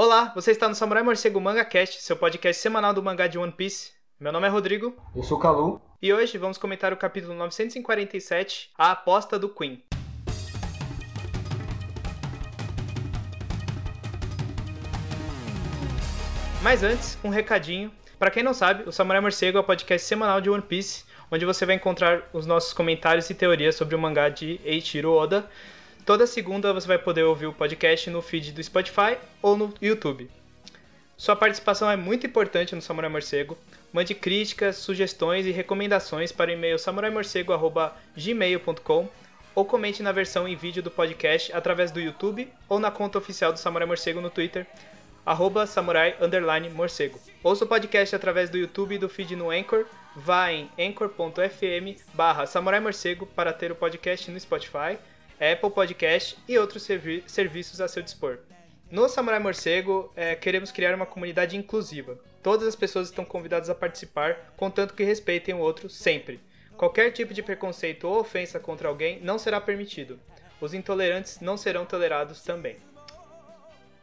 Olá, você está no Samurai Morcego Manga Cast, seu podcast semanal do mangá de One Piece. Meu nome é Rodrigo. Eu sou o Calu. E hoje vamos comentar o capítulo 947, A Aposta do Queen. Mas antes, um recadinho. Para quem não sabe, o Samurai Morcego é o podcast semanal de One Piece, onde você vai encontrar os nossos comentários e teorias sobre o mangá de Eiichiro Oda. Toda segunda você vai poder ouvir o podcast no feed do Spotify ou no YouTube. Sua participação é muito importante no Samurai Morcego. Mande críticas, sugestões e recomendações para o e-mail samuraimorcego.gmail.com ou comente na versão em vídeo do podcast através do YouTube ou na conta oficial do Samurai Morcego no Twitter, arroba samurai underline morcego. Ouça o podcast através do YouTube e do feed no Anchor. Vá em anchor.fm barra samurai morcego para ter o podcast no Spotify, Apple Podcast e outros servi serviços a seu dispor. No Samurai Morcego, é, queremos criar uma comunidade inclusiva. Todas as pessoas estão convidadas a participar, contanto que respeitem o outro sempre. Qualquer tipo de preconceito ou ofensa contra alguém não será permitido. Os intolerantes não serão tolerados também.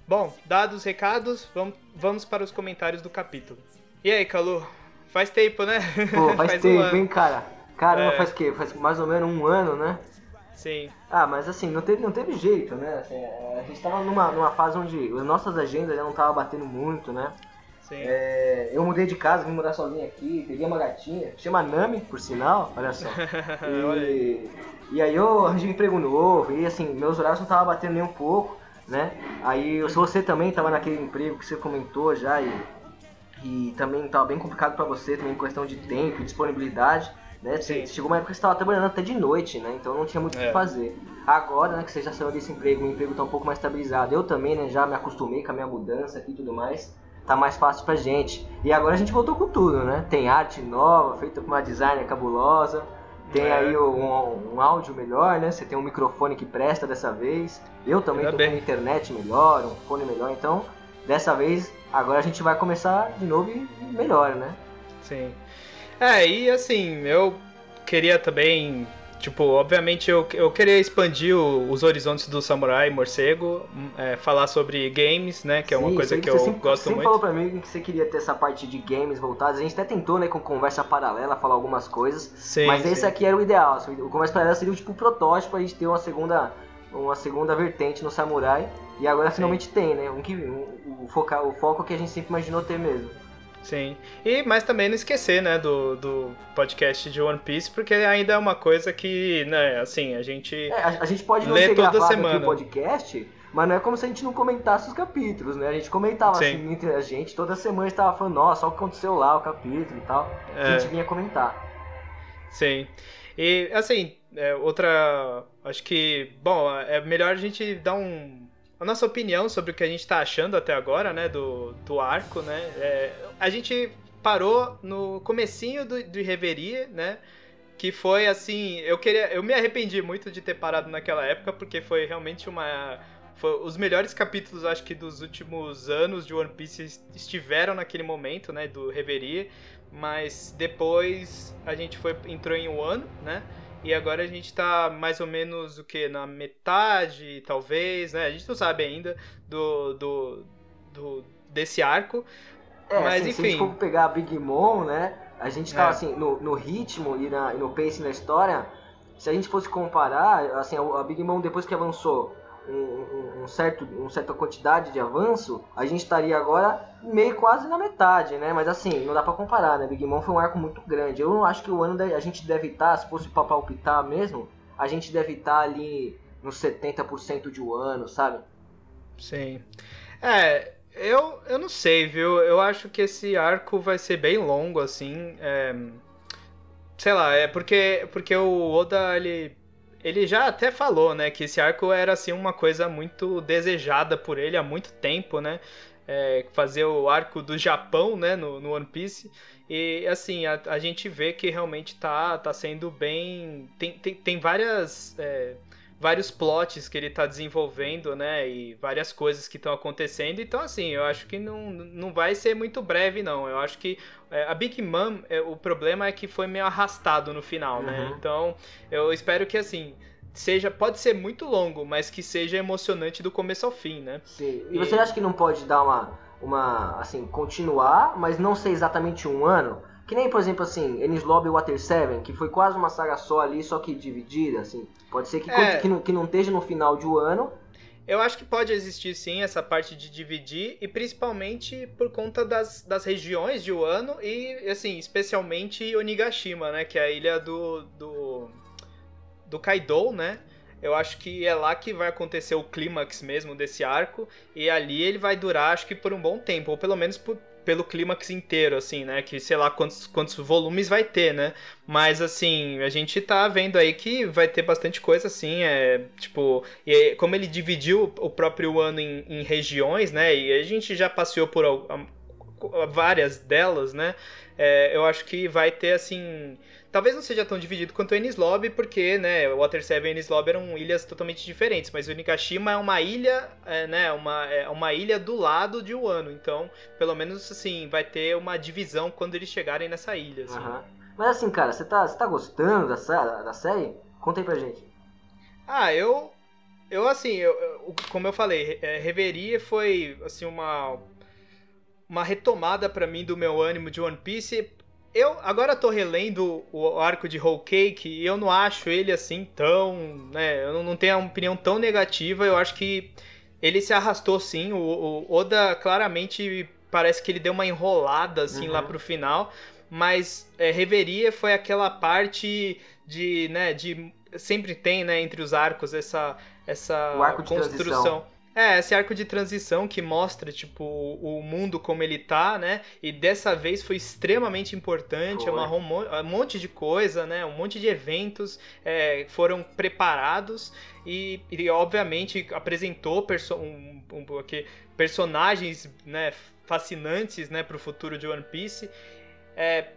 Bom, dados os recados, vamos, vamos para os comentários do capítulo. E aí, Calu? Faz tempo, né? Pô, faz, faz tempo, um hein, cara? Caramba, é... faz o quê? Faz mais ou menos um ano, né? Sim. Ah, mas assim, não teve, não teve jeito, né? Assim, a gente tava numa, numa fase onde as nossas agendas já não estavam batendo muito, né? Sim. É, eu mudei de casa, vim morar sozinho aqui, peguei uma gatinha, chama Nami, por sinal, olha só. E, olha aí. e aí eu arranjei um emprego novo, e assim, meus horários não estavam batendo nem um pouco né? Aí se você também estava naquele emprego que você comentou já e, e também estava bem complicado para você, também em questão de tempo e disponibilidade, né? Você, chegou uma época que você estava trabalhando até de noite, né? Então não tinha muito o é. que fazer. Agora, né, que você já saiu desse emprego, o emprego está um pouco mais estabilizado. Eu também, né, já me acostumei com a minha mudança aqui e tudo mais. Tá mais fácil pra gente. E agora a gente voltou com tudo, né? Tem arte nova, feita com uma designer cabulosa. Tem é. aí um, um, áudio melhor, né? Você tem um microfone que presta dessa vez. Eu também Ainda tô com internet melhor, um fone melhor. Então, dessa vez, agora a gente vai começar de novo e melhor, né? Sim. É, e assim, eu queria também Tipo, obviamente eu, eu queria expandir o, os horizontes do Samurai Morcego, hum, é, falar sobre games, né? Que é uma coisa que eu sempre, gosto sempre muito. Você falou pra mim que você queria ter essa parte de games voltadas. A gente até tentou, né, com conversa paralela, falar algumas coisas. Sim, mas sim. esse aqui era o ideal. Assim, o conversa paralela seria tipo o protótipo pra gente ter uma segunda, uma segunda vertente no Samurai. E agora sim. finalmente tem, né? Um, um, o, foca, o foco que a gente sempre imaginou ter mesmo. Sim. E mas também não esquecer, né, do, do podcast de One Piece, porque ainda é uma coisa que, né, assim, a gente é, a, a, gente pode não lê ter toda semana. aqui o podcast, mas não é como se a gente não comentasse os capítulos, né? A gente comentava Sim. assim entre a gente, toda semana estava falando, nossa, olha o que aconteceu lá, o capítulo e tal. É. A gente vinha comentar. Sim. E assim, é, outra. Acho que. Bom, é melhor a gente dar um a nossa opinião sobre o que a gente está achando até agora, né, do, do arco, né? É, a gente parou no comecinho do, do Reverie, né? Que foi assim, eu queria, eu me arrependi muito de ter parado naquela época porque foi realmente uma foi, os melhores capítulos, acho que dos últimos anos de One Piece estiveram naquele momento, né, do Reverie, mas depois a gente foi entrou em ano, né? E agora a gente tá mais ou menos o que? Na metade, talvez, né? A gente não sabe ainda do, do, do desse arco. É, mas assim, enfim. Se a gente for pegar a Big Mom, né? A gente tá é. assim, no, no ritmo e, na, e no pacing da história. Se a gente fosse comparar, assim, a Big Mom depois que avançou um, um, certo, uma certa quantidade de avanço, a gente estaria agora meio quase na metade, né? Mas assim, não dá para comparar, né? Big Mom foi um arco muito grande. Eu não acho que o ano a gente deve estar, se fosse pra palpitar mesmo, a gente deve estar ali nos 70% de um ano, sabe? Sim. É, eu, eu não sei, viu? Eu acho que esse arco vai ser bem longo, assim. É... Sei lá, é porque, porque o Oda, ele ele já até falou, né, que esse arco era assim uma coisa muito desejada por ele há muito tempo, né? É, fazer o arco do Japão, né, no, no One Piece. E assim, a, a, gente vê que realmente tá, tá sendo bem. Tem, tem, tem várias. É, vários plots que ele está desenvolvendo, né? E várias coisas que estão acontecendo. Então, assim, eu acho que não, não vai ser muito breve, não. Eu acho que a Big Mom, é, o problema é que foi meio arrastado no final, né? uhum. Então, eu espero que, assim, seja pode ser muito longo, mas que seja emocionante do começo ao fim, né? Sim. E, e... você acha que não pode dar uma uma assim continuar, mas não ser exatamente um ano? Que nem, por exemplo, assim, Ennis Lobby Water 7, que foi quase uma saga só ali, só que dividida, assim. Pode ser que, é. que, não, que não esteja no final de um ano, eu acho que pode existir sim essa parte de dividir, e principalmente por conta das, das regiões de Wano e, assim, especialmente Onigashima, né? Que é a ilha do, do, do Kaido, né? Eu acho que é lá que vai acontecer o clímax mesmo desse arco, e ali ele vai durar, acho que por um bom tempo, ou pelo menos por, pelo clímax inteiro, assim, né? Que sei lá quantos, quantos volumes vai ter, né? Mas assim, a gente tá vendo aí que vai ter bastante coisa, assim, é tipo, e como ele dividiu o próprio ano em, em regiões, né? E a gente já passeou por várias delas, né? É, eu acho que vai ter assim Talvez não seja tão dividido quanto o Enies Lobby, porque, né, Water 7 e Enies Lobby eram ilhas totalmente diferentes, mas o Nikashima é uma ilha, é, né, uma, é uma ilha do lado de Wano, então, pelo menos, assim, vai ter uma divisão quando eles chegarem nessa ilha, assim. Uhum. Mas assim, cara, você tá, você tá gostando da, da série? Conta aí pra gente. Ah, eu... Eu, assim, eu, eu como eu falei, é, Reverie foi, assim, uma... Uma retomada para mim do meu ânimo de One Piece eu agora tô relendo o arco de Whole Cake e eu não acho ele assim tão, né, eu não tenho uma opinião tão negativa, eu acho que ele se arrastou sim, o, o Oda claramente parece que ele deu uma enrolada assim uhum. lá pro final, mas é, Reveria foi aquela parte de, né, de sempre tem, né, entre os arcos essa essa construção é, esse arco de transição que mostra, tipo, o mundo como ele tá, né? E dessa vez foi extremamente importante, amarrou um monte de coisa, né? Um monte de eventos é, foram preparados e, e obviamente, apresentou perso um, um, aqui, personagens né, fascinantes, né, pro futuro de One Piece. É,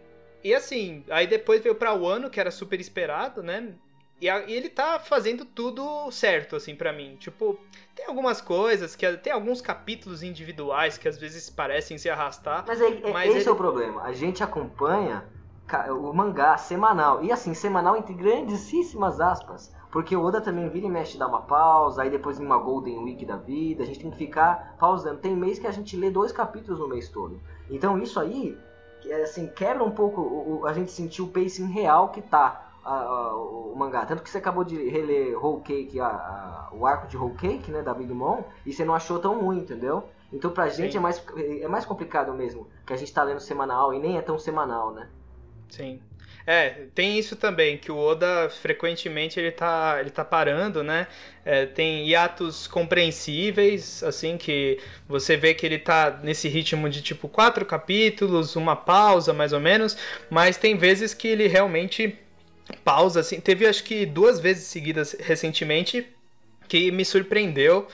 e assim, aí depois veio pra Wano, que era super esperado, né? E, a, e, ele tá fazendo tudo certo, assim, para mim. Tipo, tem algumas coisas, que tem alguns capítulos individuais que às vezes parecem se arrastar. Mas, é, é mas esse ele... é o problema. A gente acompanha o mangá semanal. E assim, semanal entre grandíssimas aspas. Porque o Oda também vira e mexe dá uma pausa, aí depois uma Golden Week da vida, a gente tem que ficar pausando. Tem mês que a gente lê dois capítulos no mês todo. Então isso aí, assim, quebra um pouco o, a gente sentir o pacing real que tá a, a, o mangá. Tanto que você acabou de reler Whole Cake, a, o arco de Whole Cake, né, da Big Mom, e você não achou tão ruim, entendeu? Então pra gente é mais, é mais complicado mesmo, que a gente tá lendo semanal e nem é tão semanal, né? Sim. É, tem isso também, que o Oda frequentemente ele tá, ele tá parando, né? É, tem hiatos compreensíveis, assim, que você vê que ele tá nesse ritmo de tipo quatro capítulos, uma pausa mais ou menos, mas tem vezes que ele realmente pausa, assim. Teve acho que duas vezes seguidas recentemente que me surpreendeu.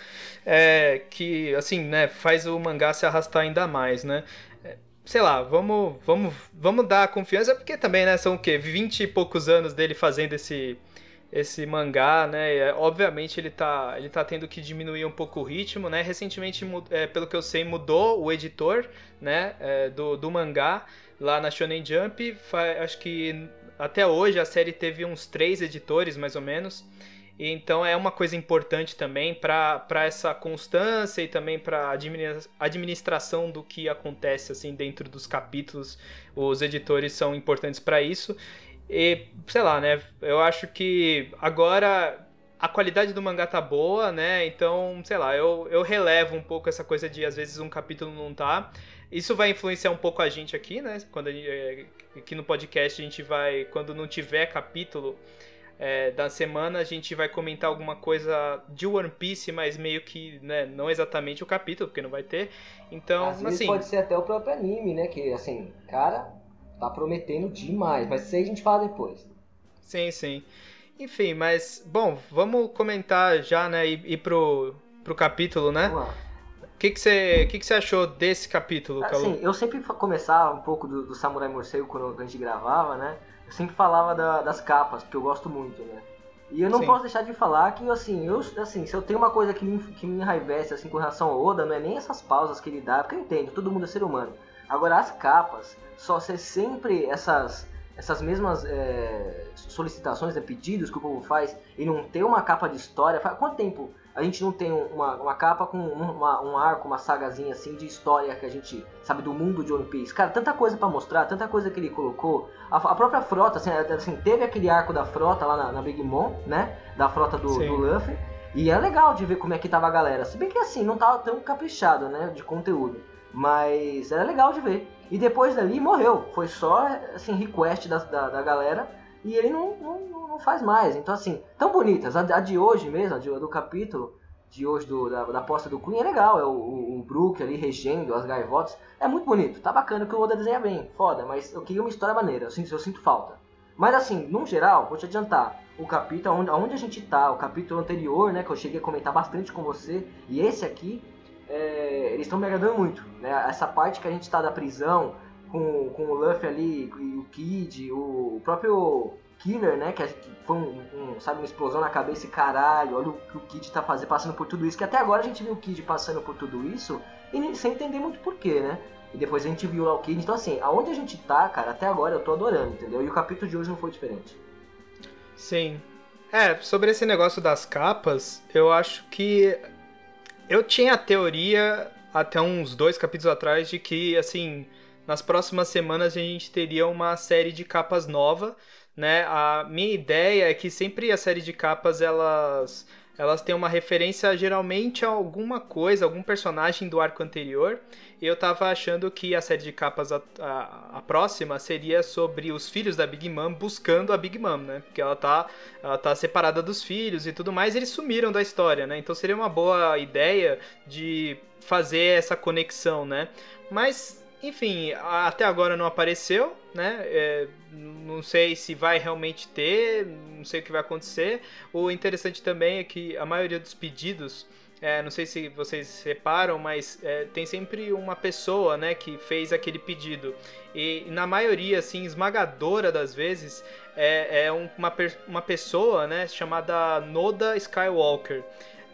É, que, assim, né, faz o mangá se arrastar ainda mais, né? É, sei lá, vamos, vamos, vamos dar confiança, porque também, né, são o quê? 20 e poucos anos dele fazendo esse, esse mangá, né? É, obviamente ele tá, ele tá tendo que diminuir um pouco o ritmo, né? Recentemente, é, pelo que eu sei, mudou o editor, né, é, do, do mangá lá na Shonen Jump. Acho que até hoje a série teve uns três editores, mais ou menos. Então é uma coisa importante também para essa constância e também para administração do que acontece assim dentro dos capítulos. Os editores são importantes para isso. E sei lá, né? Eu acho que agora a qualidade do mangá tá boa, né? Então, sei lá, eu, eu relevo um pouco essa coisa de às vezes um capítulo não tá. Isso vai influenciar um pouco a gente aqui, né? Quando gente, é, aqui no podcast a gente vai, quando não tiver capítulo é, da semana, a gente vai comentar alguma coisa de One Piece, mas meio que, né, não exatamente o capítulo, porque não vai ter. Então, Às assim, pode ser até o próprio anime, né? Que assim, cara, tá prometendo demais, mas isso aí a gente fala depois. Sim, sim. Enfim, mas bom, vamos comentar já, né, e ir pro, pro capítulo, né? Vamos lá. O que, que, você, que, que você achou desse capítulo, Assim, eu sempre começava um pouco do, do Samurai Morcego quando a gente gravava, né? Eu sempre falava da, das capas, porque eu gosto muito, né? E eu não Sim. posso deixar de falar que, assim, eu, assim, se eu tenho uma coisa que me, que me enraivece, assim, com relação ao Oda, não é nem essas pausas que ele dá, porque eu entendo, todo mundo é ser humano. Agora, as capas, só ser sempre essas essas mesmas é, solicitações, né, pedidos que o povo faz e não ter uma capa de história. Faz, quanto tempo a gente não tem uma, uma capa com uma, um arco, uma sagazinha assim de história que a gente sabe do mundo de One Piece. Cara, tanta coisa para mostrar, tanta coisa que ele colocou. A, a, própria frota, assim, assim, teve aquele arco da frota lá na, na Big Mom, né? Da frota do, do, Luffy. E é legal de ver como é que tava a galera. Se bem que assim, não tava tão caprichado, né? De conteúdo. Mas era legal de ver. E depois dali morreu. Foi só assim, request da, da, da galera. E ele não, não não faz mais. Então, assim, tão bonitas. A, a de hoje mesmo, a, de, a do capítulo de hoje do, da, da posta do Queen é legal. É o, o, o Brook ali regendo as gaivotas. É muito bonito. Tá bacana que o Oda desenha bem. Foda, mas eu queria uma história maneira. Eu sinto, eu sinto falta. Mas assim, no geral, vou te adiantar. O capítulo, onde, onde a gente tá, o capítulo anterior, né, que eu cheguei a comentar bastante com você, e esse aqui, é, eles estão me agradando muito. Né? Essa parte que a gente tá da prisão, com, com o Luffy ali, e o Kid, o, próprio Killer, né? Que, é, que foi um, um, sabe, uma explosão na cabeça e caralho, olha o que o Kid tá fazendo, passando por tudo isso. Que até agora a gente viu o Kid passando por tudo isso e sem entender muito porquê, né? E depois a gente viu lá o Kid. Então, assim, aonde a gente tá, cara, até agora eu tô adorando, entendeu? E o capítulo de hoje não foi diferente. Sim. É, sobre esse negócio das capas, eu acho que. Eu tinha a teoria até uns dois capítulos atrás de que, assim, nas próximas semanas a gente teria uma série de capas nova né? A minha ideia é que sempre a série de capas elas elas têm uma referência geralmente a alguma coisa, algum personagem do arco anterior. Eu tava achando que a série de capas a, a, a, próxima seria sobre os filhos da Big Mom buscando a Big Mom, né? Porque ela tá, ela tá separada dos filhos e tudo mais, e eles sumiram da história, né? Então seria uma boa ideia de fazer essa conexão, né? Mas enfim, até agora não apareceu, né? É, não sei se vai realmente ter, não sei o que vai acontecer. O interessante também é que a maioria dos pedidos, é, não sei se vocês reparam, mas é, tem sempre uma pessoa, né, que fez aquele pedido. E na maioria, assim, esmagadora das vezes, é, é uma, uma pessoa, né, chamada Noda Skywalker.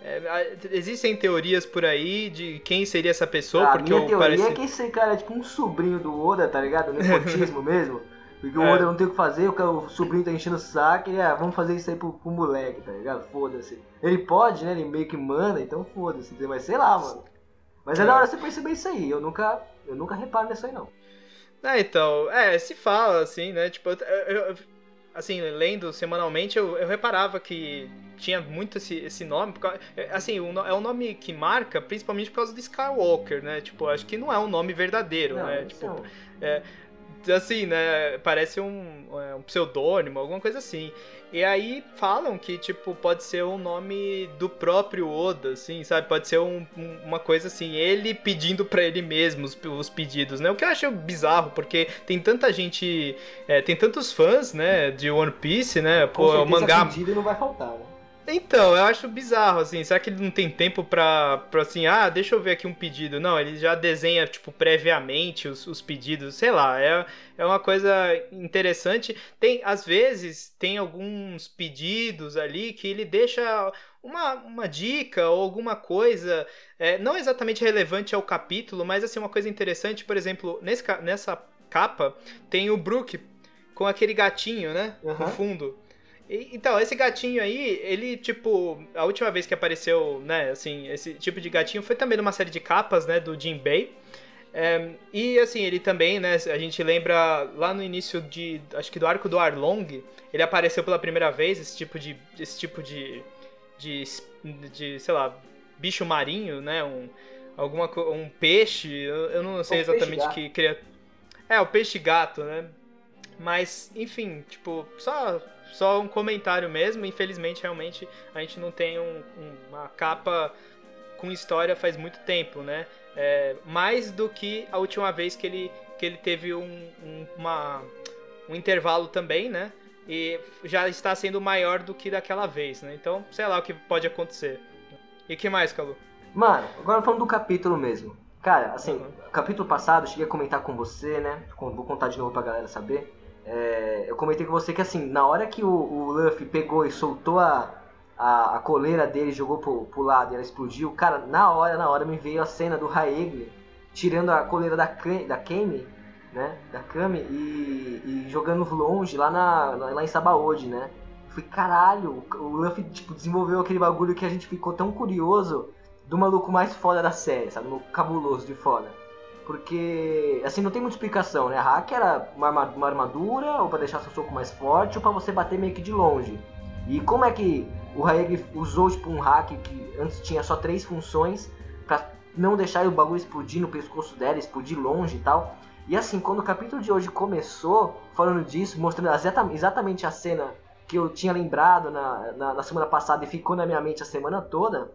É, existem teorias por aí de quem seria essa pessoa, ah, porque minha teoria parece... é que esse cara é tipo um sobrinho do Oda, tá ligado? Nepotismo mesmo. Porque o é. Oda não tem o que fazer, o sobrinho tá enchendo o saco e ah, vamos fazer isso aí pro, pro moleque, tá ligado? Foda-se. Ele pode, né? Ele meio que manda, então foda-se. Mas sei lá, mano. Mas é, é da hora você perceber isso aí. Eu nunca, eu nunca reparo nisso aí, não. É, então, é, se fala assim, né? Tipo, eu, eu, assim, lendo semanalmente, eu, eu reparava que tinha muito esse, esse nome. Porque, é, assim, é um nome que marca principalmente por causa do Skywalker, né? Tipo, acho que não é um nome verdadeiro, não, né? Tipo, é, assim, né? Parece um, é, um pseudônimo, alguma coisa assim. E aí falam que, tipo, pode ser um nome do próprio Oda, assim, sabe? Pode ser um, um, uma coisa assim, ele pedindo para ele mesmo os, os, pedidos, né? O que eu acho bizarro, porque tem tanta gente, é, tem tantos fãs, né, de One Piece, né? Pô, o mangá... pedido não vai faltar, né? Então, eu acho bizarro, assim, será que ele não tem tempo pra, pra assim, ah, deixa eu ver aqui um pedido? Não, ele já desenha, tipo, previamente os, os pedidos, sei lá, é, é uma coisa interessante. Tem, às vezes, tem alguns pedidos ali que ele deixa uma, uma dica ou alguma coisa, é, não exatamente relevante ao capítulo, mas, assim, uma coisa interessante, por exemplo, nesse, nessa capa tem o Brook com aquele gatinho, né, uhum. no fundo então, esse gatinho aí, ele, tipo, a última vez que apareceu, né, assim, esse tipo de gatinho foi também numa série de capas, né, do Jim Bay. É, e assim, ele também, né, a gente lembra lá no início de, acho que do arco do Arlong, ele apareceu pela primeira vez, esse tipo de, esse tipo de, de, de sei lá, bicho marinho, né, um, alguma, um peixe, eu, não sei exatamente que criatura... É, o peixe gato, né, mas, enfim, tipo, só só um comentário mesmo. Infelizmente, realmente, a gente não tem um, um, uma capa com história faz muito tempo, né? É, mais do que a última vez que ele, que ele teve um, um, uma, um intervalo também, né? E já está sendo maior do que daquela vez, né? Então, sei lá o que pode acontecer. E que mais, Calu? Mano, agora falando do capítulo mesmo. Cara, assim, uhum. capítulo passado eu cheguei a comentar com você, né? Vou contar de novo pra galera saber. É, eu comentei com você que assim, na hora que o, o Luffy pegou e soltou a, a, a coleira dele, jogou pro, pro lado e ela explodiu, cara, na hora, na hora me veio a cena do Raegle tirando a coleira da, da Kame né? Da Kami e, e jogando longe lá, na, lá em Sabaody, né? Fui, caralho, o Luffy tipo, desenvolveu aquele bagulho que a gente ficou tão curioso do maluco mais foda da série, sabe? No cabuloso de foda. Porque, assim, não tem muita explicação, né? Hack era uma, uma armadura, ou para deixar seu soco mais forte, ou para você bater meio que de longe. E como é que o Raeg usou, tipo, um hack que antes tinha só três funções, para não deixar o bagulho explodir no pescoço dela, explodir longe e tal. E assim, quando o capítulo de hoje começou, falando disso, mostrando exatamente a cena que eu tinha lembrado na, na, na, semana passada e ficou na minha mente a semana toda,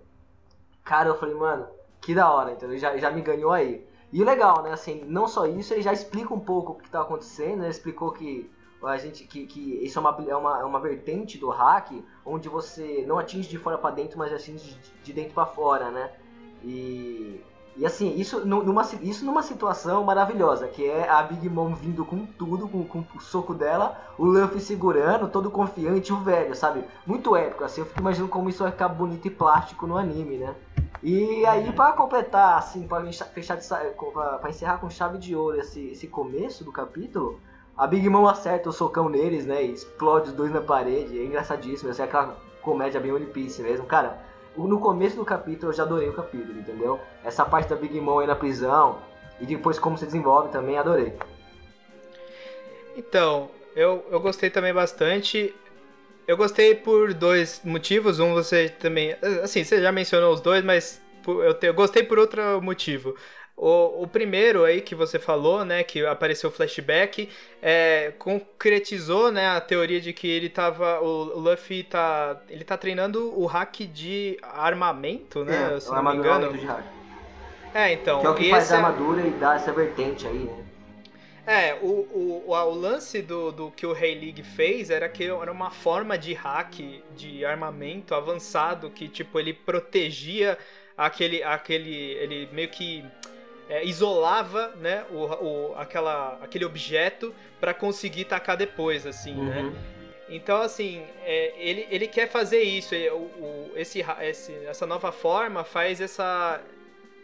cara, eu falei, mano, que da hora, ele já, já me ganhou aí. E legal, né, assim, não só isso, ele já explica um pouco o que tá acontecendo, ele explicou que a gente que, que isso é uma, é, uma, é uma vertente do hack onde você não atinge de fora para dentro, mas atinge de, de dentro para fora, né? E e assim, isso numa, isso numa situação maravilhosa, que é a Big Mom vindo com tudo, com, com o soco dela, o Luffy segurando, todo confiante, o velho, sabe? Muito épico, assim, eu fico imaginando como isso vai ficar bonito e plástico no anime, né? E aí, para completar, assim, para fechar para encerrar com chave de ouro esse, esse começo do capítulo, a Big Mom acerta o socão neles, né? E explode os dois na parede. É engraçadíssimo, assim, é aquela comédia bem One Piece mesmo. Cara, no começo do capítulo eu já adorei o capítulo, entendeu? Essa parte da Big Mom aí na prisão e depois como se desenvolve também adorei. Então, eu, eu gostei também bastante. Eu gostei por dois motivos. Um, você também. Assim, você já mencionou os dois, mas eu, te, eu gostei por outro motivo. O, o, primeiro aí que você falou, né, que apareceu o flashback, é, concretizou, né, a teoria de que ele tava, o, Luffy tá, ele tá treinando o hack de armamento, né, é, se não me engano. De hack. É, então. Que é o que faz a é armadura e dá essa vertente aí, né. É, o, o, o, lance do, do que o Rei League fez era que era uma forma de hack de armamento avançado que, tipo, ele protegia aquele, aquele, ele meio que é, isolava né, o, o, aquela, aquele objeto para conseguir tacar depois, assim, né? uhum. né? Então, assim, é, ele, ele quer fazer isso. Ele, o, o, esse, esse, essa nova forma faz essa.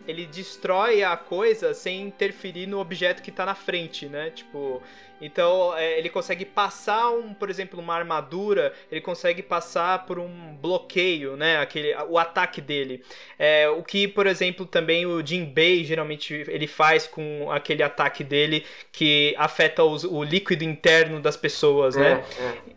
Ele destrói a coisa sem interferir no objeto que está na frente, né? Tipo, então é, ele consegue passar um, por exemplo, uma armadura, ele consegue passar por um bloqueio, né? Aquele, o ataque dele. É, o que, por exemplo, também o Jinbei geralmente ele faz com aquele ataque dele que afeta os, o líquido interno das pessoas, é, né?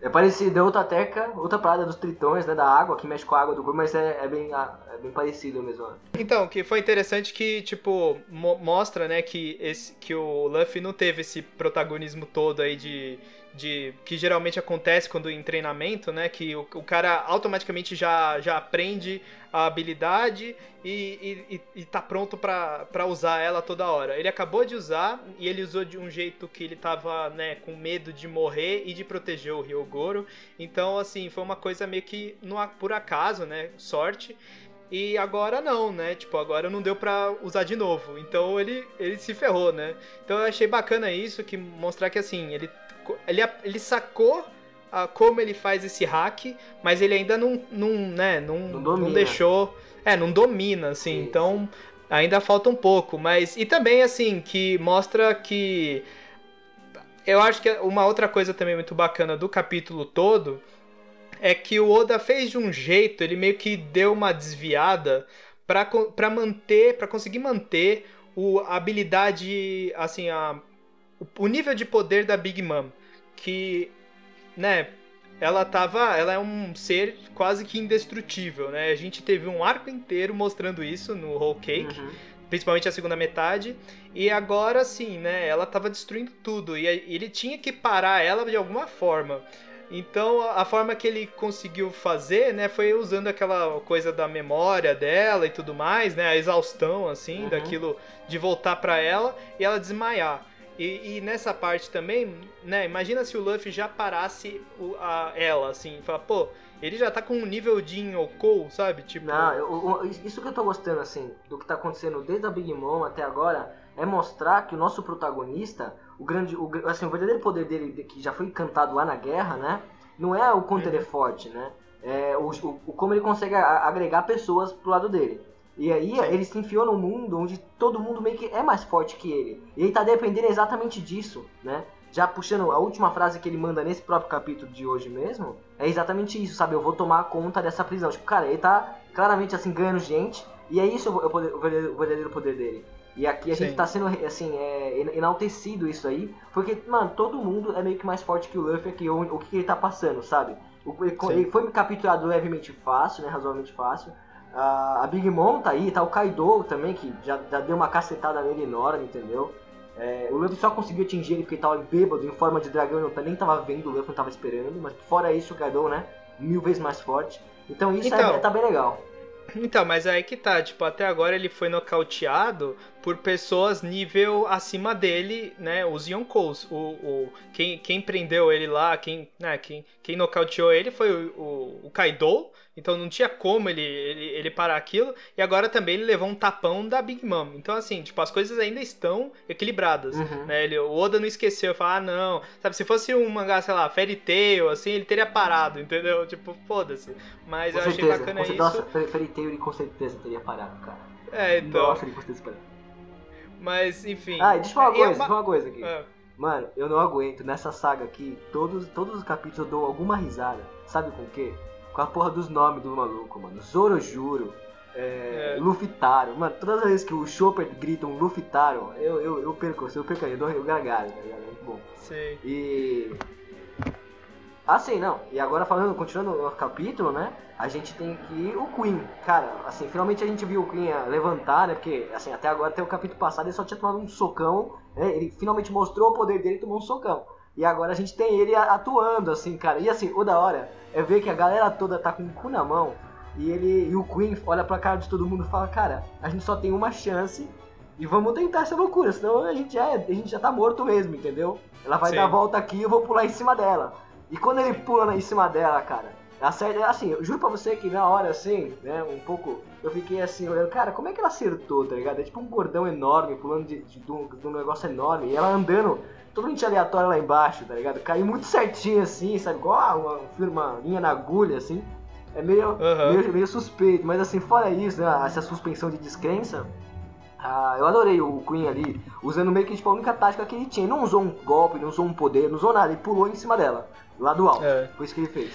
É. é parecido, é outra teca, outra parada dos tritões, né? Da água, que mexe com a água do corpo, mas é, é bem, é bem parecido mesmo. Então, que foi interessante que, tipo, mo mostra, né, que, esse, que o Luffy não teve esse protagonismo todo aí de, de que geralmente acontece quando em treinamento, né? Que o, o cara automaticamente já, já aprende a habilidade e, e, e tá pronto para usar ela toda hora. Ele acabou de usar e ele usou de um jeito que ele tava, né, com medo de morrer e de proteger o Ryogoro. Então, assim, foi uma coisa meio que no, por acaso, né? Sorte. E agora não, né? Tipo, agora não deu pra usar de novo. Então ele, ele se ferrou, né? Então eu achei bacana isso, que mostrar que assim, ele, ele, ele sacou a, como ele faz esse hack, mas ele ainda não, não, né, não, não, não deixou. É, não domina, assim. Sim. Então ainda falta um pouco. Mas. E também, assim, que mostra que. Eu acho que uma outra coisa também muito bacana do capítulo todo é que o Oda fez de um jeito, ele meio que deu uma desviada para manter, para conseguir manter o, a habilidade, assim, a, o, nível de poder da Big Mom, que, né, ela tava, ela é um ser quase que indestrutível, né? A gente teve um arco inteiro mostrando isso no Whole Cake, uhum. principalmente a segunda metade, e agora sim, né, ela tava destruindo tudo e ele tinha que parar ela de alguma forma. Então a forma que ele conseguiu fazer, né, foi usando aquela coisa da memória dela e tudo mais, né, a exaustão assim uhum. daquilo de voltar para ela e ela desmaiar. E, e, nessa parte também, né, imagina se o Luffy já parasse o, a, ela, assim, falar, pô, ele já tá com um nível de Inyokou, sabe? Tipo. Não, eu, eu, isso que eu tô gostando, assim, do que tá acontecendo desde a Big Mom até agora, é mostrar que o nosso protagonista o grande, o, assim, o verdadeiro poder dele, que já foi cantado lá na guerra, né? Não é o quanto ele é forte, né? É o, o, como ele consegue agregar pessoas pro lado dele. E aí Sim. ele se enfiou num mundo onde todo mundo meio que é mais forte que ele. E ele tá dependendo exatamente disso, né? Já puxando a última frase que ele manda nesse próprio capítulo de hoje mesmo, é exatamente isso, sabe? Eu vou tomar conta dessa prisão. Tipo, cara, ele tá claramente assim ganhando gente, e é isso o verdadeiro poder dele. E aqui a Sim. gente tá sendo, assim, é, enaltecido isso aí, porque, mano, todo mundo é meio que mais forte que o Luffy aqui, o, o que ele tá passando, sabe? O, ele, ele, foi capturado levemente fácil, né, razoavelmente fácil. Uh, a Big Mom tá aí, tá o Kaido também, que já, já deu uma cacetada nele enorme, entendeu? É, o Luffy só conseguiu atingir ele porque ele tava bêbado, em forma de dragão, eu nem tava vendo, o Luffy não tava esperando, mas fora isso, o Kaido, né, mil vezes mais forte. Então isso então, é, tá bem legal. Então, mas aí que tá, tipo, até agora ele foi nocauteado por pessoas nível acima dele, né, os Yonkous. O, o, quem, quem prendeu ele lá, quem, né, quem, quem nocauteou ele foi o, o, o Kaido, então não tinha como ele, ele, ele parar aquilo. E agora também ele levou um tapão da Big Mom. Então, assim, tipo, as coisas ainda estão equilibradas. Uhum. Né? Ele, o Oda não esqueceu, falou, ah, não. Sabe, se fosse um mangá, sei lá, Fairy Tail, assim, ele teria parado, entendeu? Tipo, foda-se. Mas com eu certeza. achei bacana com isso. Nossa, Fairy Tail ele com certeza teria parado, cara. É, então. Nossa, ele com certeza parado. Mas, enfim. Ah, deixa eu falar uma coisa, é uma... uma coisa aqui. É. Mano, eu não aguento. Nessa saga aqui, todos, todos os capítulos eu dou alguma risada. Sabe com o quê? com a porra dos nomes do maluco, mano. Zoro Juro, é, é. Lufitaro. Mano, todas as vezes que o Chopper grita um Lufitaro, eu, eu, eu perco, eu perco, eu dou eu gargalho, tá ligado? É muito bom. Sim. E. Assim, não. E agora falando, continuando o capítulo, né? A gente tem aqui o Queen. Cara, assim, finalmente a gente viu o Queen levantar, né? Porque, assim, até agora, até o capítulo passado, ele só tinha tomado um socão. Né? Ele finalmente mostrou o poder dele e tomou um socão. E agora a gente tem ele atuando, assim, cara. E assim, o da hora é ver que a galera toda tá com o cu na mão. E ele e o Queen olha pra cara de todo mundo e fala, cara, a gente só tem uma chance e vamos tentar essa loucura, senão a gente já, é, a gente já tá morto mesmo, entendeu? Ela vai Sim. dar a volta aqui e eu vou pular em cima dela. E quando ele pula em cima dela, cara, acerta, assim, eu juro pra você que na hora, assim, né, um pouco, eu fiquei assim, olhando, cara, como é que ela acertou, tá ligado? É tipo um gordão enorme, pulando de, de, de, um, de um negócio enorme, e ela andando totalmente aleatório lá embaixo, tá ligado? Caiu muito certinho assim, sabe? Igual uma, uma linha na agulha, assim. É meio, uhum. meio, meio, suspeito, mas assim, fora isso, né, essa suspensão de descrença, ah, eu adorei o Queen ali, usando meio que tipo, a única tática que ele tinha. Ele não usou um golpe, não usou um poder, não usou nada, ele pulou em cima dela, lá do alto. É. Foi isso que ele fez.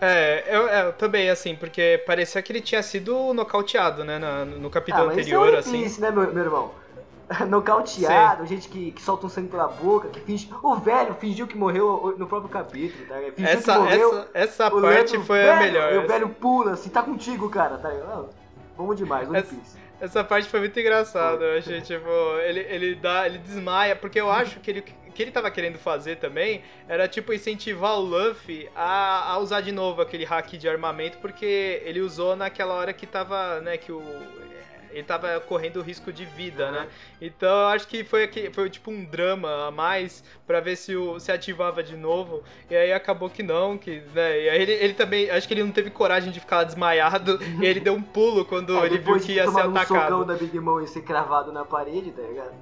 É, eu, eu, também, assim, porque parecia que ele tinha sido nocauteado, né, no, no capítulo ah, anterior, isso é um assim. né, meu, meu irmão? nocauteado, Sim. gente que, que solta um sangue pela boca, que finge. O velho fingiu que morreu no próprio capítulo, tá? Fingiu essa, que morreu. Essa, essa parte foi velho, a melhor. E o velho pula assim, tá contigo, cara, tá ligado? Vamos demais, One Piece. Essa parte foi muito engraçada, eu achei, tipo, ele, ele dá, ele desmaia, porque eu acho que ele, que ele tava querendo fazer também era, tipo, incentivar o Luffy a, a usar de novo aquele hack de armamento, porque ele usou naquela hora que tava, né, que o, ele tava correndo risco de vida, né? Então eu acho que foi, foi tipo um drama a mais para ver se, o, se ativava de novo. E aí acabou que não, que, né? E aí ele, ele também, acho que ele não teve coragem de ficar desmaiado e ele deu um pulo quando é, ele viu que ia ser atacado. Um da Big Mom e ser cravado na parede, tá ligado?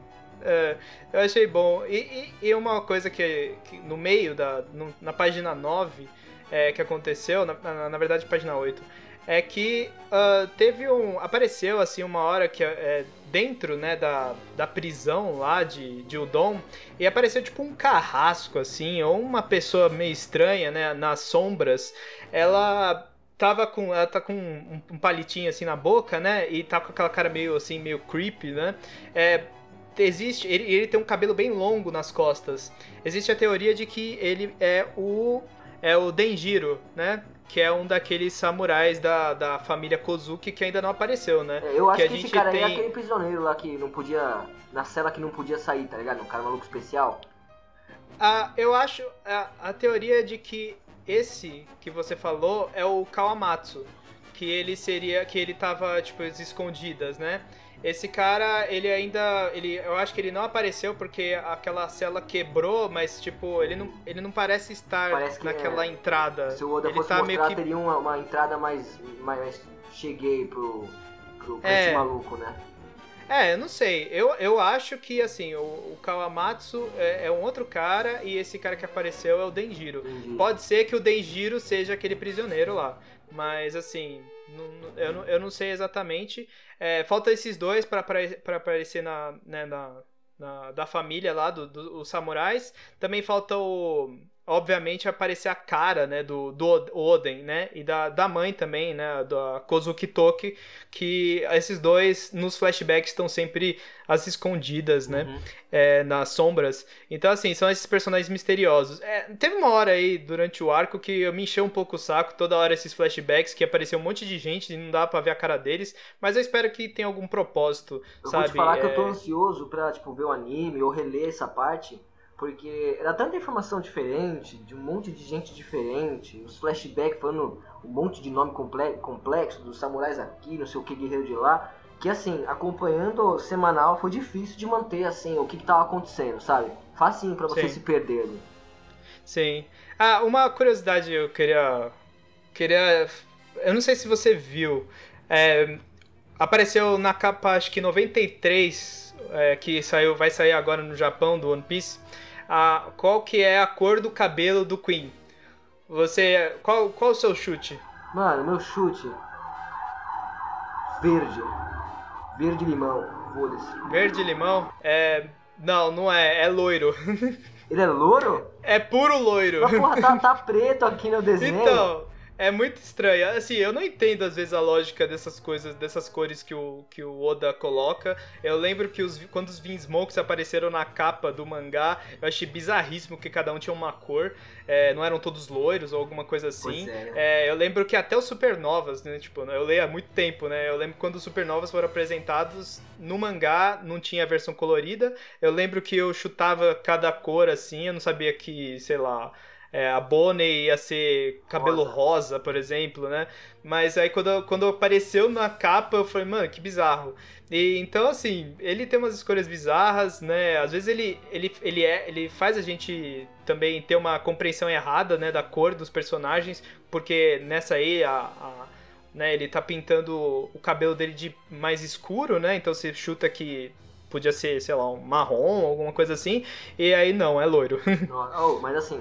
É, eu achei bom. E, e, e uma coisa que, que, no meio da. No, na página 9 é, que aconteceu, na, na, na verdade página 8, é que uh, teve um. Apareceu assim uma hora que é, dentro né, da, da prisão lá de, de Udon e apareceu tipo um carrasco assim, ou uma pessoa meio estranha, né, nas sombras. Ela tava com. Ela tá com um, um palitinho assim na boca, né? E tá com aquela cara meio assim, meio creepy, né? É, existe. Ele, ele tem um cabelo bem longo nas costas. Existe a teoria de que ele é o. É o Denjiro, né? Que é um daqueles samurais da, da família Kozuki que ainda não apareceu, né? É, eu acho que, que esse cara tem... é aquele prisioneiro lá que não podia. Na cela que não podia sair, tá ligado? Um cara maluco especial. Ah, eu acho. A, a teoria de que esse que você falou é o Kawamatsu. Que ele seria. Que ele tava, tipo, as escondidas, né? Esse cara, ele ainda. Ele, eu acho que ele não apareceu porque aquela cela quebrou, mas tipo, ele não, ele não parece estar parece naquela é. entrada. Se o Oda ele fosse tá mostrar, que... teria uma, uma, entrada mais, mais. Cheguei pro. pro pra é. esse maluco, né? É, eu não sei. Eu, eu acho que, assim, o, o Kawamatsu é, é, um outro cara e esse cara que apareceu é o Denjiro. Pode ser que o Denjiro seja aquele prisioneiro lá. Mas assim, não, eu, não, eu não sei exatamente. É, falta esses dois para aparecer na, né, na, na, da família lá, dos do, do, samurais. Também falta o obviamente aparecer a cara, né, do, do Oden, né, e da, da mãe também, né, da Kozuki Toki, que esses dois nos flashbacks estão sempre as escondidas, né, uhum. é, nas sombras. Então, assim, são esses personagens misteriosos. É, teve uma hora aí, durante o arco, que eu me encheu um pouco o saco, toda hora esses flashbacks, que apareceu um monte de gente e não dá pra ver a cara deles, mas eu espero que tenha algum propósito, eu sabe? Vou te falar é... que eu tô é. ansioso pra, tipo, ver o anime ou reler essa parte, porque era tanta informação diferente, de um monte de gente diferente, os flashbacks falando um monte de nome complexo, dos samurais aqui, não sei o que, guerreiro de lá, que assim, acompanhando semanal foi difícil de manter assim o que, que tava acontecendo, sabe? Facinho para você Sim. se perder ali. Sim. Ah, uma curiosidade eu queria. Queria. Eu não sei se você viu. É, apareceu na capa, acho que 93, é, que saiu, vai sair agora no Japão, do One Piece a, qual que é a cor do cabelo do Queen. Você. Qual, qual o seu chute? Mano, meu chute. Verde. Verde limão. Foda-se. Verde limão? É. Não, não é. É loiro. Ele é loiro? É puro loiro. Mas porra, tá, tá preto aqui no desenho. Então. É muito estranho. Assim, eu não entendo às vezes a lógica dessas coisas, dessas cores que o, que o Oda coloca. Eu lembro que os, quando os Vinsmokes apareceram na capa do mangá, eu achei bizarríssimo que cada um tinha uma cor. É, não eram todos loiros ou alguma coisa assim. É. É, eu lembro que até os Supernovas, né? Tipo, eu leio há muito tempo, né? Eu lembro quando os Supernovas foram apresentados no mangá, não tinha a versão colorida. Eu lembro que eu chutava cada cor assim, eu não sabia que, sei lá é, a Bonnie ia ser cabelo rosa. rosa. por exemplo, né? Mas aí quando, quando apareceu na capa, eu falei, mano, que bizarro. E, então, assim, ele tem umas escolhas bizarras, né? Às vezes ele, ele, ele, é, ele faz a gente também ter uma compreensão errada, né, da cor dos personagens, porque nessa aí a, a né, ele tá pintando o cabelo dele de mais escuro, né? Então você chuta que podia ser, sei lá, um marrom, alguma coisa assim, e aí não, é loiro. oh, mas assim,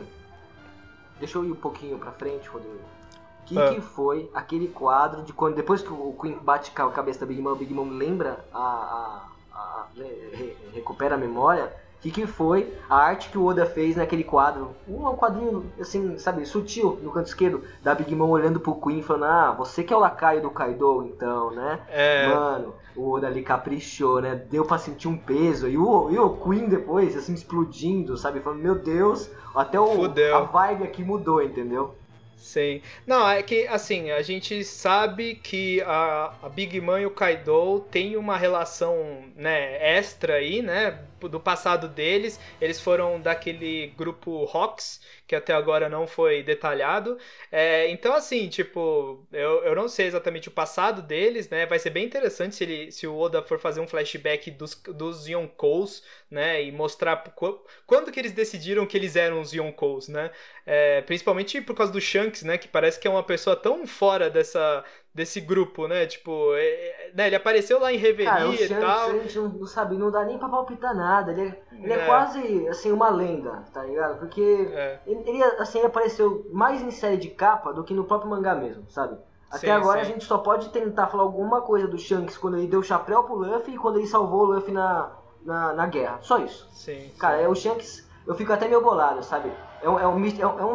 Deixa eu ir um pouquinho pra frente, Rodrigo. O que, ah. que foi aquele quadro de quando depois que o Queen bate a cabeça da Big Mom, o Big Mom lembra a, a, a, re, recupera a memória? O que, que foi a arte que o Oda fez naquele quadro? Um, um quadrinho, assim, sabe, sutil, no canto esquerdo, da Big Mom olhando pro Queen falando, ah, você que é o lacaio do Kaido, então, né? É. Mano, o Oda ali caprichou, né? Deu pra sentir um peso. E o, e o Queen depois, assim, explodindo, sabe? Falando, meu Deus, até o, a vibe aqui mudou, entendeu? Sim. Não, é que, assim, a gente sabe que a, a Big Mom e o Kaido tem uma relação, né, extra aí, né, do passado deles. Eles foram daquele grupo Rocks, que até agora não foi detalhado. É, então, assim, tipo, eu, eu não sei exatamente o passado deles, né? Vai ser bem interessante se, ele, se o Oda for fazer um flashback dos, dos Yonkous, né? E mostrar quando que eles decidiram que eles eram os Yonkous, né? É, principalmente por causa do Shanks, né? Que parece que é uma pessoa tão fora dessa, desse grupo, né? Tipo, é, é, né? ele apareceu lá em Reverie Cara, o e tal. A gente não, não sabe, não dá nem pra palpitar nada. Ele é, ele é. é quase, assim, uma lenda, tá ligado? Porque é. ele, assim, ele apareceu mais em série de capa do que no próprio mangá mesmo, sabe? Até sim, agora sim. a gente só pode tentar falar alguma coisa do Shanks quando ele deu o chapéu pro Luffy e quando ele salvou o Luffy na, na, na guerra. Só isso. Sim. Cara, é o Shanks eu fico até meio bolado, sabe? É um, é um, é um, é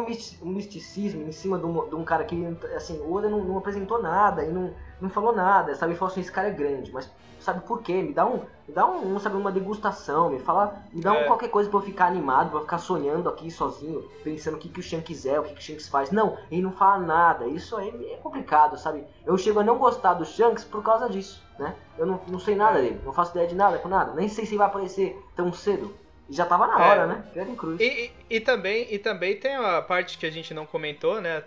um misticismo em cima de um, de um cara que, assim, o Oda não, não, apresentou nada e não, não falou nada, sabe? Falou assim, esse cara é grande, mas sabe por quê? Me dá um, me dá um, sabe, uma degustação, me fala, me dá é. um qualquer coisa pra eu ficar animado, pra eu ficar sonhando aqui sozinho, pensando o que, que o Shanks quiser, o que, que o Shanks faz. Não, ele não fala nada, isso aí é complicado, sabe? Eu chego a não gostar do Shanks por causa disso, né? Eu não, não sei nada é. dele, não faço ideia de nada com nada, nem sei se ele vai aparecer tão cedo. E já tava na hora, é. né? Querem cruz. E, e, e, também, e também tem a parte que a gente não comentou, né?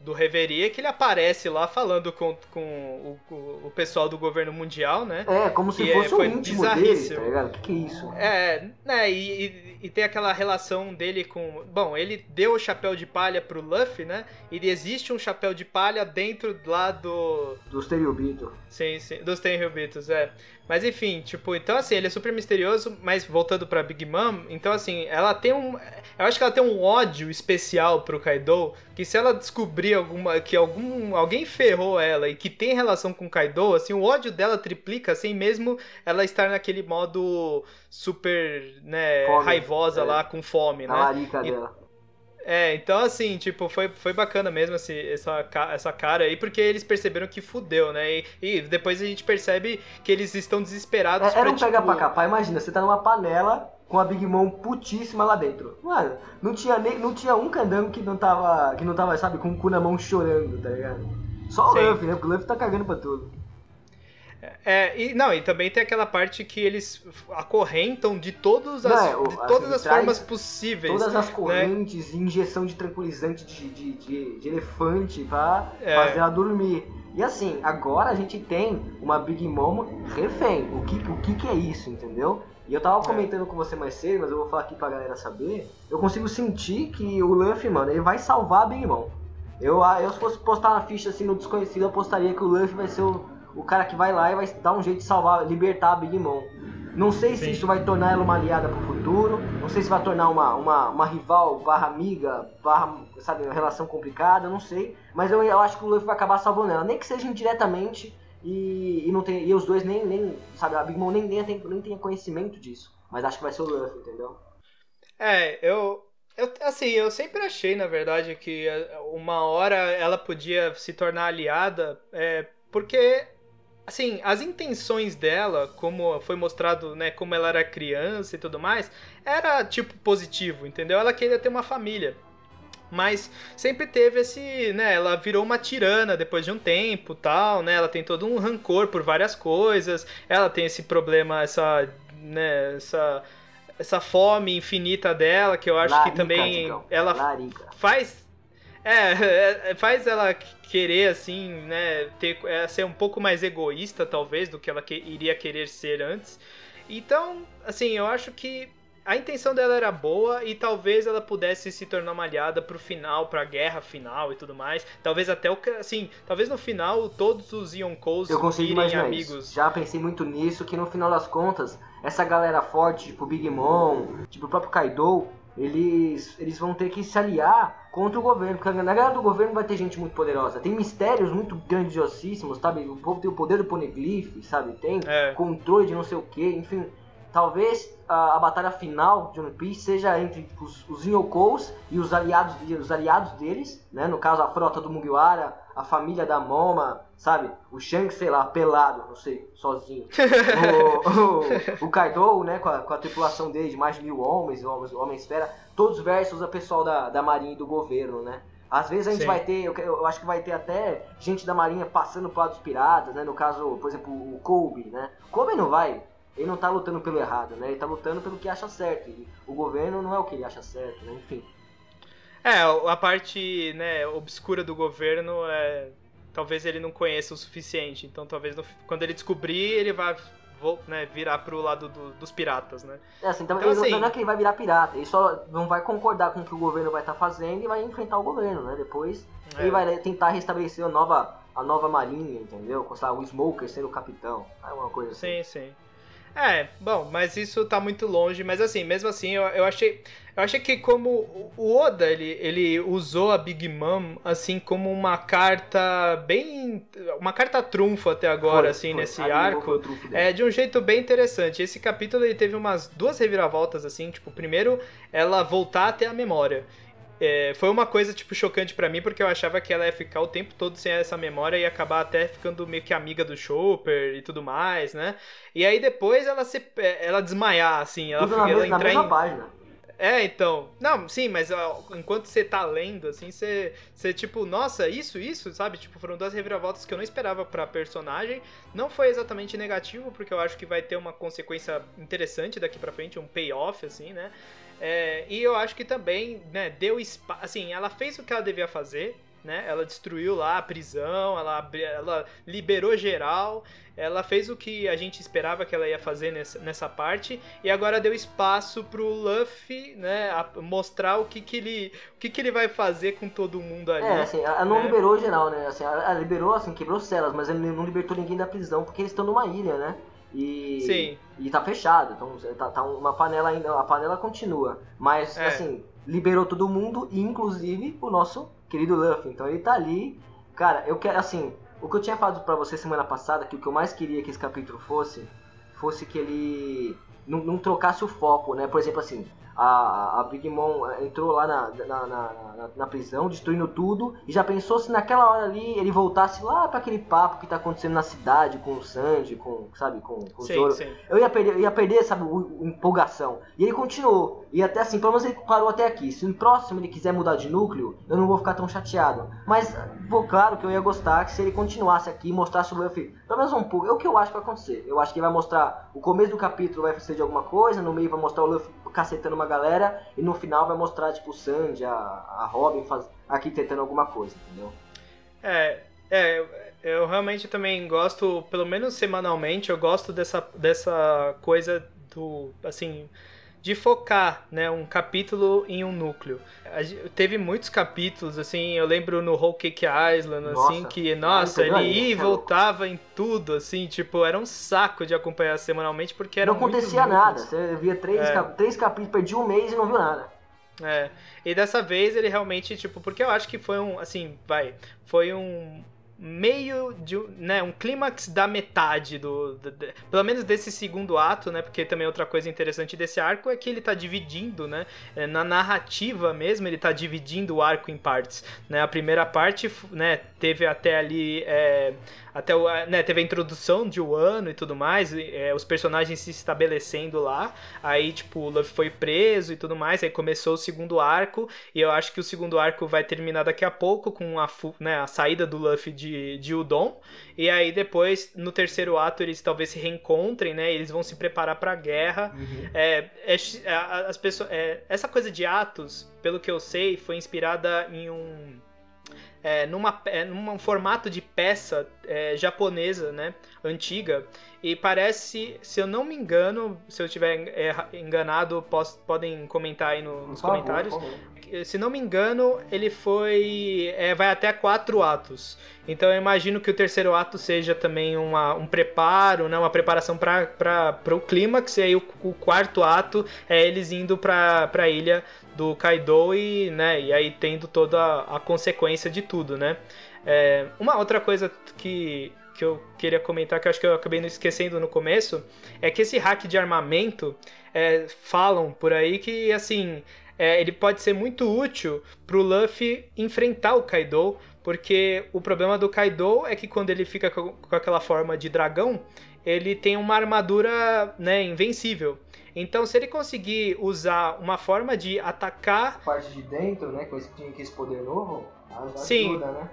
Do Reverie, que ele aparece lá falando com, com o, o, pessoal do governo mundial, né? É, como se fosse é, o íntimo dele, tá ligado? O que, que é isso? É, né? E, e, tem aquela relação dele com. Bom, ele deu o chapéu de palha pro Luffy, né? E existe um chapéu de palha dentro lá do. Dos Tenryubitos. Sim, sim, dos Tenryubitos, é. Mas enfim, tipo, então assim, ele é super misterioso, mas voltando pra Big Mom, então assim, ela tem um. Eu acho que ela tem um ódio especial pro Kaido, que se ela descobrir alguma. que algum. alguém ferrou ela e que tem relação com o Kaido, assim, o ódio dela triplica, assim, mesmo ela estar naquele modo super, né, fome, raivosa é. lá, com fome, né? A larica e, dela. É, então assim, tipo, foi, foi bacana mesmo assim, essa, essa cara aí, porque eles perceberam que fudeu, né? E, e depois a gente percebe que eles estão desesperados. É, era um tipo... pega pra capar, imagina, você tá numa panela com a Big Mom putíssima lá dentro. Mano, não tinha, nem, não tinha um candango que não tava, que não tava, sabe, com o cu na mão chorando, tá ligado? Só o Luffy, né? Porque o Luffy tá cagando pra tudo. É, e, não, e também tem aquela parte que eles acorrentam de, todos as, não, de todas assim, as formas possíveis. Todas as né? correntes, né? injeção de tranquilizante de, de, de, de elefante pra é. fazer ela dormir. E assim, agora a gente tem uma Big Mom refém. O que, o que, que é isso, entendeu? E eu tava é. comentando com você mais cedo, mas eu vou falar aqui pra galera saber. Eu consigo sentir que o Luffy, mano, ele vai salvar a Big Mom. Eu, eu se fosse postar uma ficha assim no desconhecido, eu apostaria que o Luffy vai ser o o cara que vai lá e vai dar um jeito de salvar, libertar a Big Mom. Não sei Sim. se isso vai tornar ela uma aliada pro futuro, não sei se vai tornar uma, uma, uma rival barra amiga, barra, sabe, uma relação complicada, não sei. Mas eu, eu acho que o Luffy vai acabar salvando ela, nem que seja indiretamente e, e, não tem, e os dois nem, nem, sabe, a Big Mom nem, nem, tem, nem tenha conhecimento disso. Mas acho que vai ser o Luffy, entendeu? É, eu, eu, assim, eu sempre achei, na verdade, que uma hora ela podia se tornar aliada, é, porque assim, as intenções dela, como foi mostrado, né, como ela era criança e tudo mais, era tipo positivo, entendeu? Ela queria ter uma família. Mas sempre teve esse, né, ela virou uma tirana depois de um tempo, tal, né? Ela tem todo um rancor por várias coisas. Ela tem esse problema, essa, né, essa essa fome infinita dela, que eu acho Larica, que também ela Larica. faz é, é, é, faz ela querer, assim, né, ter, é, ser um pouco mais egoísta, talvez, do que ela que, iria querer ser antes. Então, assim, eu acho que a intenção dela era boa e talvez ela pudesse se tornar uma aliada pro final, pra guerra final e tudo mais. Talvez até o assim, talvez no final todos os Yonkous Eu consigo imaginar amigos. Isso. Já pensei muito nisso, que no final das contas, essa galera forte, tipo Big Mom, tipo o próprio Kaido, eles, eles vão ter que se aliar contra o governo, porque na guerra do governo vai ter gente muito poderosa. Tem mistérios muito grandiosíssimos, sabe? O povo tem o poder do poneglyph, sabe? Tem é. controle de não sei o que, enfim. Talvez a, a, batalha final de One Piece seja entre os, os e os aliados, os aliados deles, né? No caso, a frota do Mugiwara, a família da Moma, sabe? O Shanks, sei lá, pelado, não sei, sozinho. o, o, o Kaido, né? Com a, com a, tripulação dele de mais de mil homens, homens, homens esfera, todos versus o pessoal da, da marinha e do governo, né? Às vezes a gente Sim. vai ter, eu, eu, acho que vai ter até gente da marinha passando pro lado dos piratas, né? No caso, por exemplo, o Kobe, né? Kobe não vai ele não tá lutando pelo errado, né? Ele tá lutando pelo que acha certo. E o governo não é o que ele acha certo, né? Enfim. É, a parte, né, obscura do governo é talvez ele não conheça o suficiente. Então talvez no, quando ele descobrir, ele vai vou, né, virar pro lado do, dos piratas, né? É assim, então, então ele assim, não é que ele vai virar pirata, ele só não vai concordar com o que o governo vai estar tá fazendo e vai enfrentar o governo, né? Depois é. ele vai tentar restabelecer a nova, a nova marinha, entendeu? Com o Smoker sendo o capitão, é uma coisa assim. Sim, sim. É, bom, mas isso tá muito longe, mas assim, mesmo assim, eu, eu achei. Eu achei que como o Oda, ele, ele usou a Big Mom, assim, como uma carta bem... Uma carta trunfo até agora, foi, assim, foi. nesse arco. É, de um jeito bem interessante. Esse capítulo, ele teve umas duas reviravoltas, assim, tipo, primeiro, ela voltar até a memória. É, foi uma coisa, tipo, chocante para mim, porque eu achava que ela ia ficar o tempo todo sem essa memória e acabar até ficando meio que amiga do Chopper e tudo mais, né? E aí depois ela se é, ela desmaiar, assim, ela, tudo ela na mesma em... página. É, então. Não, sim, mas ó, enquanto você tá lendo, assim, você, você, tipo, nossa, isso, isso, sabe? Tipo, foram duas reviravoltas que eu não esperava pra personagem. Não foi exatamente negativo, porque eu acho que vai ter uma consequência interessante daqui pra frente, um payoff, assim, né? É, e eu acho que também, né, deu espaço. Assim, ela fez o que ela devia fazer, né? Ela destruiu lá a prisão, ela, ela liberou geral, ela fez o que a gente esperava que ela ia fazer nessa, nessa parte e agora deu espaço pro Luffy, né, mostrar o que que ele, o que que ele vai fazer com todo mundo ali. É, assim, ela não né? liberou geral, né? Assim, ela liberou, assim, quebrou celas, mas ele não libertou ninguém da prisão porque eles estão numa ilha, né? E, Sim. e tá fechado. Então tá, tá uma panela ainda, a panela continua. Mas, É. assim, liberou todo mundo, inclusive o nosso querido Luffy. Então ele tá ali. Cara, eu quero, assim, o que eu tinha falado pra você semana passada, que o que eu mais queria que esse capítulo fosse, fosse que ele não, não trocasse o foco, né? Por exemplo, assim, a, a Big Mom eh, entrou lá na, na, na, na- prisão, destruindo tudo, e já pensou se naquela hora ali ele voltasse lá pra aquele papo que tá acontecendo na cidade com o Sanji, com, sabe, com, com o Sim, Zoro. sim. Eu ia perder, eu ia perder, sabe, o empolgação. E ele continuou. E até assim, pelo menos ele parou até aqui. Se no próximo ele quiser mudar de núcleo, eu não vou ficar tão chateado. Mas, vou, claro que eu ia gostar que se ele continuasse aqui e mostrasse o Luffy, pelo menos um pouco. É o que eu acho que vai acontecer. Eu acho que ele vai mostrar o começo do capítulo vai ser de alguma coisa, no meio vai mostrar o Luffy cacetando uma galera, e no final vai mostrar, tipo, o Sanji, a, a Robin faz, aqui tentando alguma coisa, entendeu? É, é, eu- eu realmente também gosto, pelo menos semanalmente, eu gosto dessa, dessa coisa do, assim, de focar, né, um capítulo em um núcleo. A gen- Teve muitos capítulos, assim, eu lembro no Whole Cake Island, assim, Nossa. que, nossa, ele ia e voltava em tudo, assim, tipo, era um saco de acompanhar semanalmente, porque era não acontecia nada. Você via três, É. cap- três capítulos, perdia um mês e não viu nada. É, e dessa vez ele realmente, tipo, porque eu acho que foi um, assim, vai, foi um meio de, um- né, um clímax da metade do, do- de- pelo menos desse segundo ato, né, porque também outra coisa interessante desse arco é que ele tá dividindo, né, é, na narrativa mesmo, ele tá dividindo o arco em partes, né, a primeira parte, né, teve até ali, é, até o, né, teve a introdução de Wano e tudo mais, e, é, os personagens se estabelecendo lá, Aí, tipo, o Luffy foi preso e tudo mais. Aí começou o segundo arco. E eu acho que o segundo arco vai terminar daqui a pouco com a, né, a saída do Luffy de, de Udon. E aí depois, no terceiro ato, eles talvez se reencontrem, né? Eles vão se preparar pra guerra. É, é a- as pessoas, é, essa coisa de atos, pelo que eu sei, foi inspirada em um. É, numa, é, num formato de peça é, japonesa, né? Antiga. E parece, se eu não me engano, se eu estiver enganado, pos- podem comentar aí no- nos favor, comentários. Se não me engano, ele foi. é, vai até quatro atos. Então eu imagino que o terceiro ato seja também uma, um preparo, né, uma preparação para o clímax. E aí o, o quarto ato é eles indo para a ilha do Kaido e, né, e aí tendo toda a, a consequência de tudo, né? É, uma outra coisa que, que eu queria comentar, que eu acho que eu acabei não esquecendo no começo, é que esse hack de armamento é, falam por aí que assim é, ele pode ser muito útil pro Luffy enfrentar o Kaido, porque o problema do Kaido é que quando ele fica com, com aquela forma de dragão, ele tem uma armadura né, invencível. Então, se ele conseguir usar uma forma de atacar A parte de dentro, né, com esse, com esse poder novo, ajuda, Sim. né?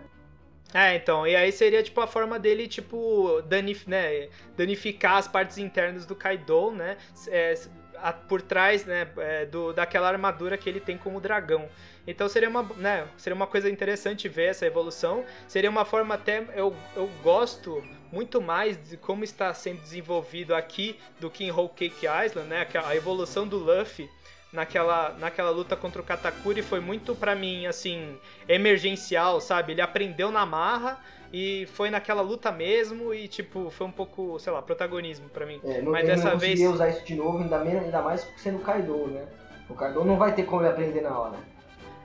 É, então, e aí seria tipo a forma dele, tipo, danif né, danificar as partes internas do Kaido, né? é, a- por trás, né, é, do, daquela armadura que ele tem como dragão. Então seria uma, né, seria uma coisa interessante ver essa evolução. Seria uma forma até. Eu, eu gosto muito mais de como está sendo desenvolvido aqui do que em Whole Cake Island, né? A evolução do Luffy naquela, naquela luta contra o Katakuri foi muito pra mim, assim, emergencial, sabe? Ele aprendeu na marra e foi naquela luta mesmo e, tipo, foi um pouco, sei lá, protagonismo pra mim. É, não, Mas dessa não vez- usar isso de novo, ainda, menos, ainda mais sendo o Kaido, né? O Kaido não vai ter como ele aprender na hora.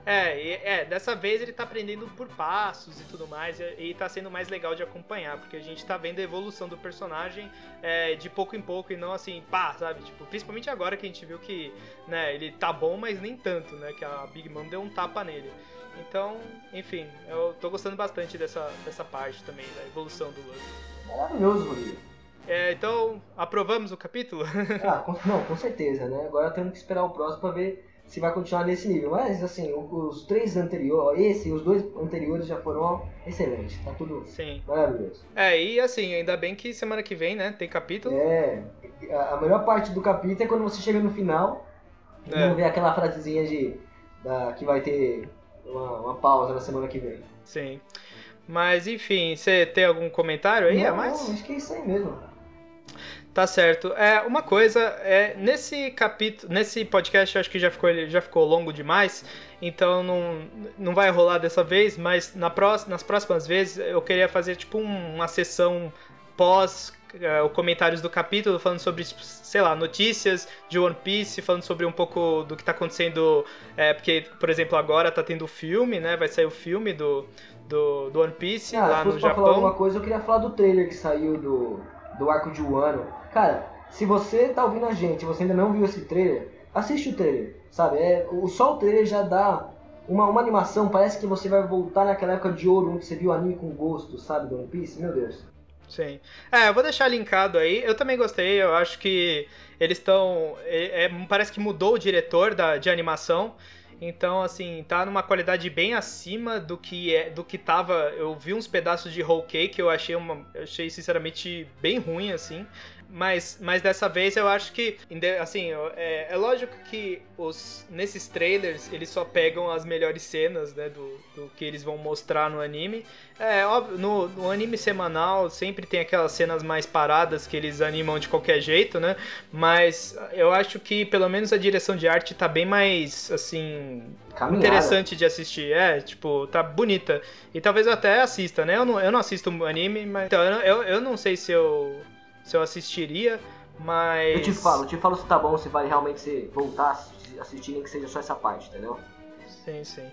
É, é, dessa vez ele tá aprendendo por passos e tudo mais, e, e tá sendo mais legal de acompanhar, porque a gente tá vendo a evolução do personagem é, de pouco em pouco e não assim, pá, sabe? Tipo, principalmente agora que a gente viu que, né, ele tá bom, mas nem tanto, né? Que a Big Mom deu um tapa nele. Então, enfim, eu tô gostando bastante dessa, dessa parte também, da evolução do Luffy. Maravilhoso, Rodrigo. É, então, aprovamos o capítulo? Ah, com, não, com certeza, né? Agora temos que esperar o próximo pra ver se vai continuar nesse nível. Mas, assim, os três anteriores, esse e os dois anteriores já foram excelentes. Tá tudo Sim. maravilhoso. É, e assim, ainda bem que semana que vem, né, tem capítulo. É, a, melhor parte do capítulo é quando você chega no final e É. não vê aquela frasezinha de da, que vai ter uma, uma pausa na semana que vem. Sim. Mas enfim, você tem algum comentário aí não, a mais? não, acho que é isso aí mesmo. Tá certo. É, uma coisa, é, nesse capítulo, nesse podcast eu acho que já ficou, ele já ficou longo demais, então não, não vai rolar dessa vez, mas na próxima, nas próximas vezes eu queria fazer tipo um- uma sessão pós uh, comentários do capítulo falando sobre, sei lá, notícias de One Piece, falando sobre um pouco do que tá acontecendo. É, porque, por exemplo, agora tá tendo o filme, né? Vai sair o filme do, do, do One Piece ah, lá no Japão. falar alguma coisa, eu queria falar do trailer que saiu do, do arco de Wano. Cara, se você tá ouvindo a gente você ainda não viu esse trailer, assiste o trailer, sabe? É, o, só o trailer já dá uma, uma animação, parece que você vai voltar naquela época de ouro onde você viu o anime com gosto, sabe, do One Piece? Meu Deus. Sim. É, eu vou deixar linkado aí. Eu também gostei, eu acho que eles estão. É, é, parece que mudou o diretor da, de animação. Então, assim, tá numa qualidade bem acima do que é, do que tava. Eu vi uns pedaços de whole cake, eu achei uma. Eu achei sinceramente bem ruim, assim. Mas, mas dessa vez eu acho que, assim, é, é lógico que os, nesses trailers eles só pegam as melhores cenas, né, do, do que eles vão mostrar no anime. É óbvio, no, no anime semanal sempre tem aquelas cenas mais paradas que eles animam de qualquer jeito, né? Mas eu acho que pelo menos a direção de arte tá bem mais, assim, Caminhada. interessante de assistir. É, tipo, tá bonita. E talvez eu até assista, né? Eu não, eu não assisto anime, mas. Então, eu, eu, eu não sei se eu se eu assistiria, mas. Eu te falo, eu te falo se tá bom, se vale realmente você voltar a assistir, nem que seja só essa parte, entendeu? Sim, sim.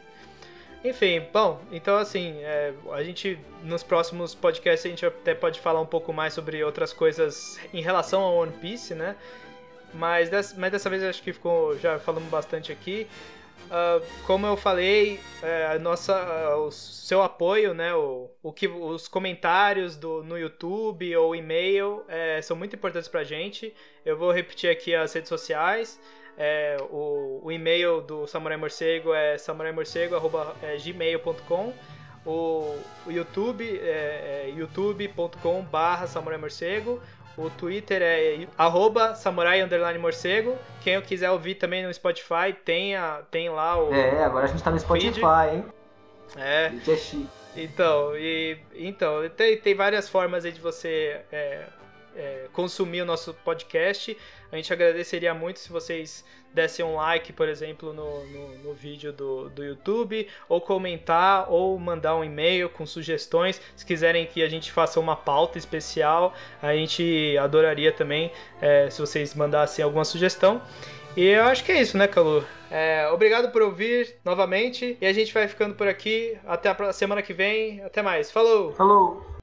Enfim, bom, então assim, é, a gente nos próximos podcasts a gente até pode falar um pouco mais sobre outras coisas em relação ao One Piece, né? Mas dessa, mas dessa vez acho que ficou já falamos bastante aqui. Uh, como eu falei, a nossa, uh, o seu apoio, né, o, o que, os comentários do, no YouTube ou e-mail é, são muito importantes para a gente. Eu vou repetir aqui as redes sociais. É, o, o, e-mail do Samurai Morcego é samuraimorcego.gmail.com o, o YouTube é, é youtube.com barra Samurai Morcego o Twitter é arroba samurai underline morcego. Quem eu quiser ouvir também no Spotify, tem, a, tem lá o. É, agora a gente tá no Spotify, feed. hein? É. é chique. Então, e, então tem, tem várias formas aí de você é, é, consumir o nosso podcast. A gente agradeceria muito se vocês dessem um like, por exemplo, no, no, no, vídeo do, do YouTube, ou comentar, ou mandar um e-mail com sugestões. Se quiserem que a gente faça uma pauta especial, a gente adoraria também é, se vocês mandassem alguma sugestão. E eu acho que é isso, né, Calu? É, obrigado por ouvir novamente. E a gente vai ficando por aqui. Até a semana que vem. Até mais. Falou! Falou!